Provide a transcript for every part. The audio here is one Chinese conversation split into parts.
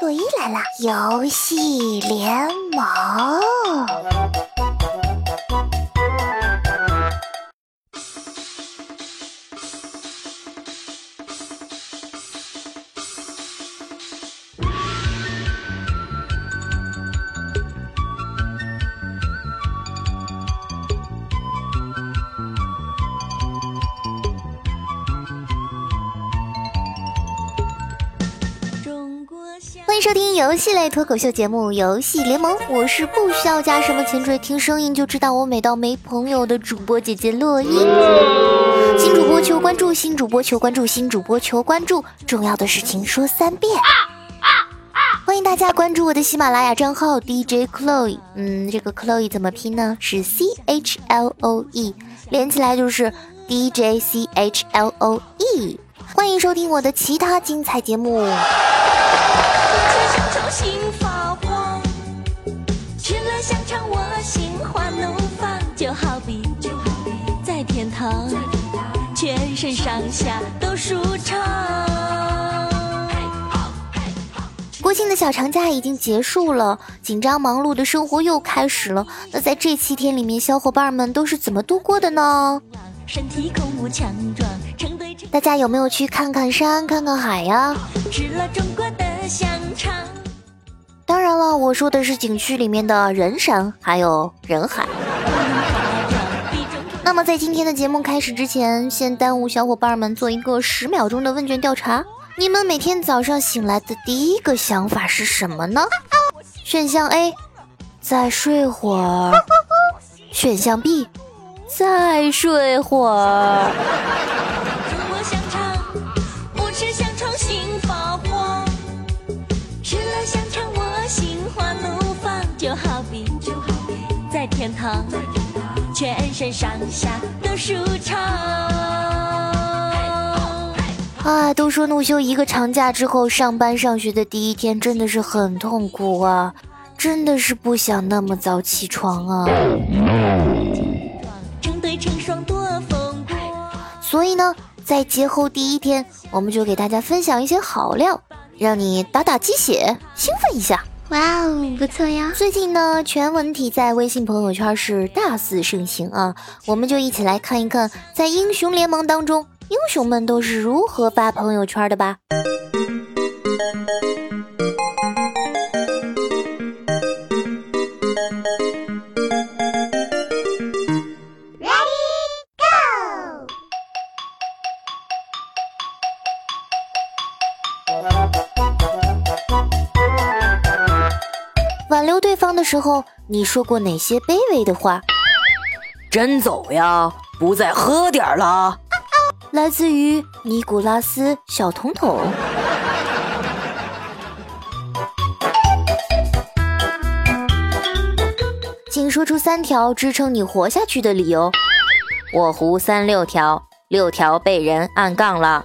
洛伊来了！游戏联盟。收听游戏类脱口秀节目《游戏联盟》，我是不需要加什么前缀，听声音就知道我美到没朋友的主播姐姐洛伊。新主播求关注，新主播求关注，新主播求关注，重要的事情说三遍。欢迎大家关注我的喜马拉雅账号 DJ Chloe，嗯，这个 Chloe 怎么拼呢？是 C H L O E，连起来就是 DJ C H L O E。欢迎收听我的其他精彩节目。全身上下都舒畅。国庆的小长假已经结束了，紧张忙碌的生活又开始了。那在这七天里面，小伙伴们都是怎么度过的呢？大家有没有去看看山、看看海呀？当然了，我说的是景区里面的人山还有人海。那么在今天的节目开始之前，先耽误小伙伴们做一个十秒钟的问卷调查：你们每天早上醒来的第一个想法是什么呢？选项 A，再睡会儿；选项 B，再睡会儿。在天堂。全身上下都舒畅。啊，都说怒休一个长假之后，上班上学的第一天真的是很痛苦啊，真的是不想那么早起床啊。所以呢，在节后第一天，我们就给大家分享一些好料，让你打打鸡血，兴奋一下。哇哦，不错呀！最近呢，全文体在微信朋友圈是大肆盛行啊，我们就一起来看一看，在英雄联盟当中，英雄们都是如何发朋友圈的吧。挽留对方的时候，你说过哪些卑微的话？真走呀，不再喝点了。来自于尼古拉斯小彤彤。请说出三条支撑你活下去的理由。我胡三六条，六条被人按杠了。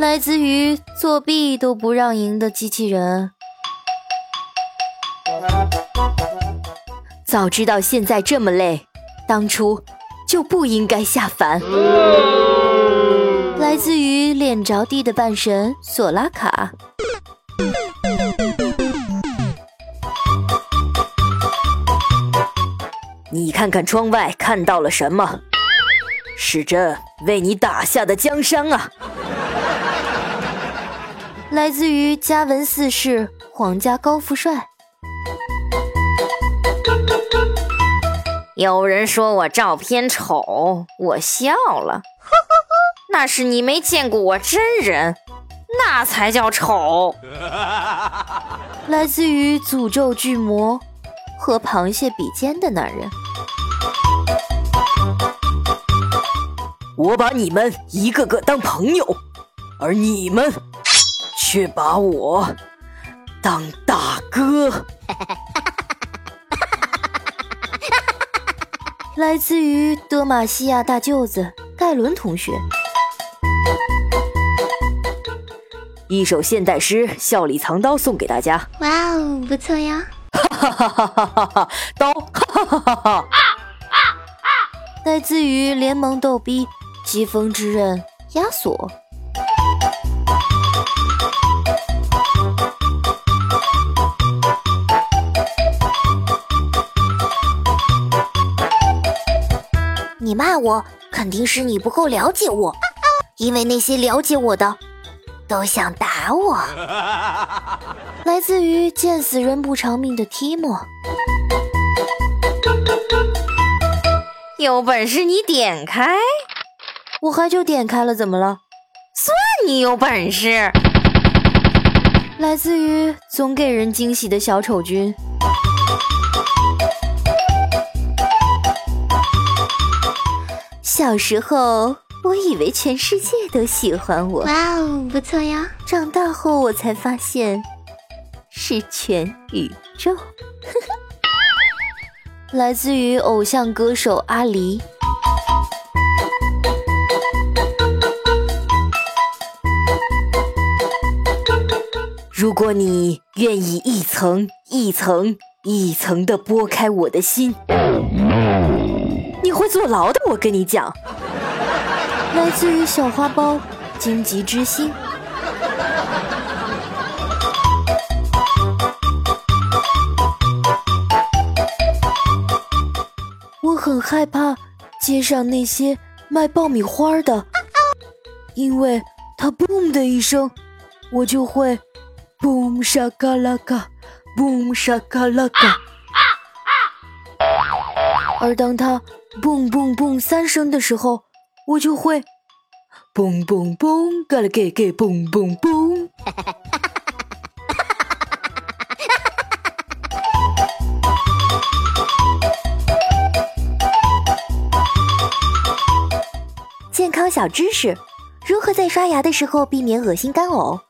来自于作弊都不让赢的机器人。早知道现在这么累，当初就不应该下凡。来自于脸着地的半神索拉卡。你看看窗外看到了什么？是朕为你打下的江山啊！来自于嘉文四世皇家高富帅。有人说我照片丑，我笑了。那是你没见过我真人，那才叫丑。来自于诅咒巨魔和螃蟹比肩的男人。我把你们一个个当朋友，而你们。却把我当大哥。来自于德玛西亚大舅子盖伦同学，一首现代诗《笑里藏刀》送给大家。哇哦，不错呀！哈哈哈哈哈哈！刀！哈哈哈哈！来自于联盟逗逼疾风之刃亚索。我，肯定是你不够了解我，因为那些了解我的都想打我。来自于见死人不偿命的提莫。有本事你点开，我还就点开了，怎么了？算你有本事。来自于总给人惊喜的小丑君。小时候，我以为全世界都喜欢我。哇哦，不错呀！长大后，我才发现是全宇宙。来自于偶像歌手阿狸。如果你愿意一层一层一层的剥开我的心，你会坐牢的。我跟你讲，来自于小花苞荆棘之心。我很害怕街上那些卖爆米花的，因为它嘣的一声，我就会嘣沙嘎拉嘎，嘣沙嘎啦嘎。而当他嘣嘣嘣三声的时候，我就会嘣嘣嘣嘎啦给给嘣嘣嘣。健康小知识：如何在刷牙的时候避免恶心干呕？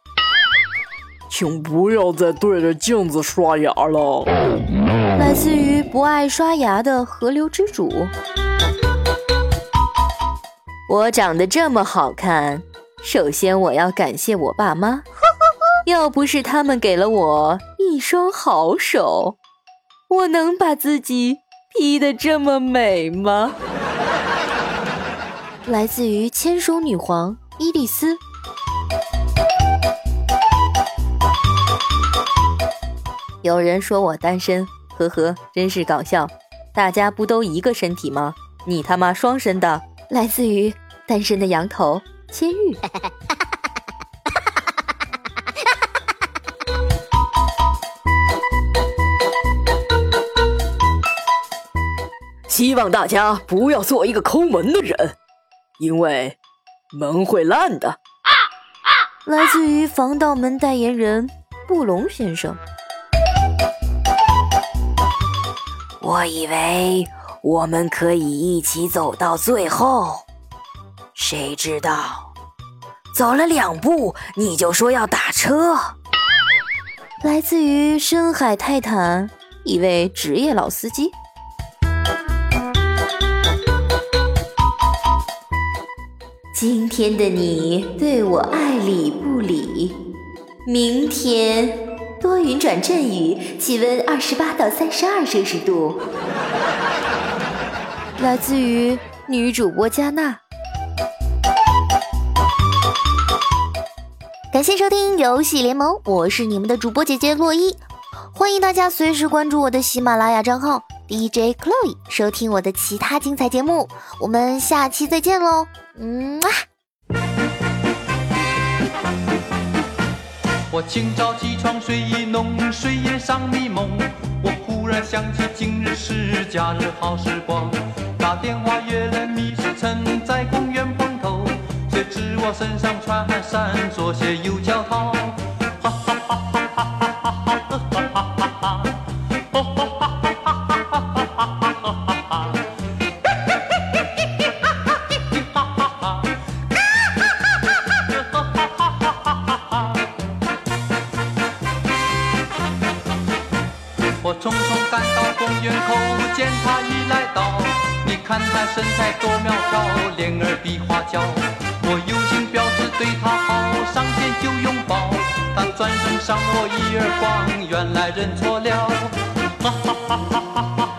请不要再对着镜子刷牙了。来自于不爱刷牙的河流之主。我长得这么好看，首先我要感谢我爸妈，要不是他们给了我一双好手，我能把自己 P 得这么美吗？来自于千手女皇伊丽丝。有人说我单身，呵呵，真是搞笑。大家不都一个身体吗？你他妈双身的。来自于单身的羊头千玉。希望大家不要做一个抠门的人。因为门会烂的。来自于防盗门代言人布隆先生。我以为我们可以一起走到最后，谁知道走了两步你就说要打车。来自于深海泰坦，一位职业老司机。今天的你对我爱理不理，明天多云转阵雨，气温二十八到三十二摄氏度。来自于女主播加纳。感谢收听游戏联盟，我是你们的主播姐姐洛伊，欢迎大家随时关注我的喜马拉雅账号 DJ Chloe，收听我的其他精彩节目。我们下期再见喽！嗯啊！我清早起床睡意浓，睡眼尚迷蒙。我忽然想起今日是假日好时光，打电话约了米世成在公园碰头。谁知我身上穿汗衫，左鞋右脚套。看他身材多苗条，脸儿比花娇。我有心表示对他好，上前就拥抱。他转身赏我一耳光，原来认错了。哈哈哈哈哈哈。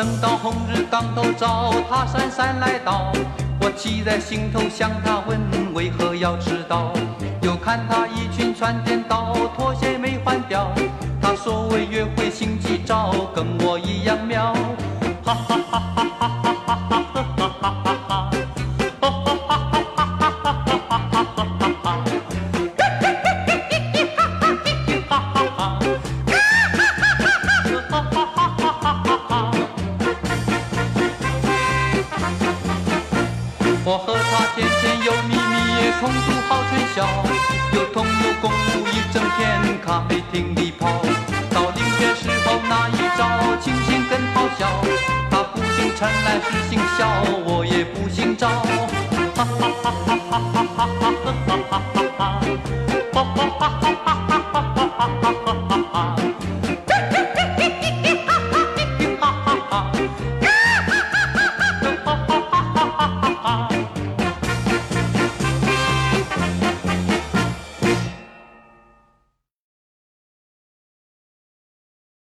等到红日刚头照，他姗姗来到。我骑在心头，向他问为何要迟到。又看他衣裙穿颠倒，拖鞋没换掉。他说为约会心急躁，跟我一样妙。哈哈哈哈哈哈。有同有共一整天咖啡厅里跑到临别时候那一招轻轻跟好笑。他不姓陈来是姓肖我也不姓赵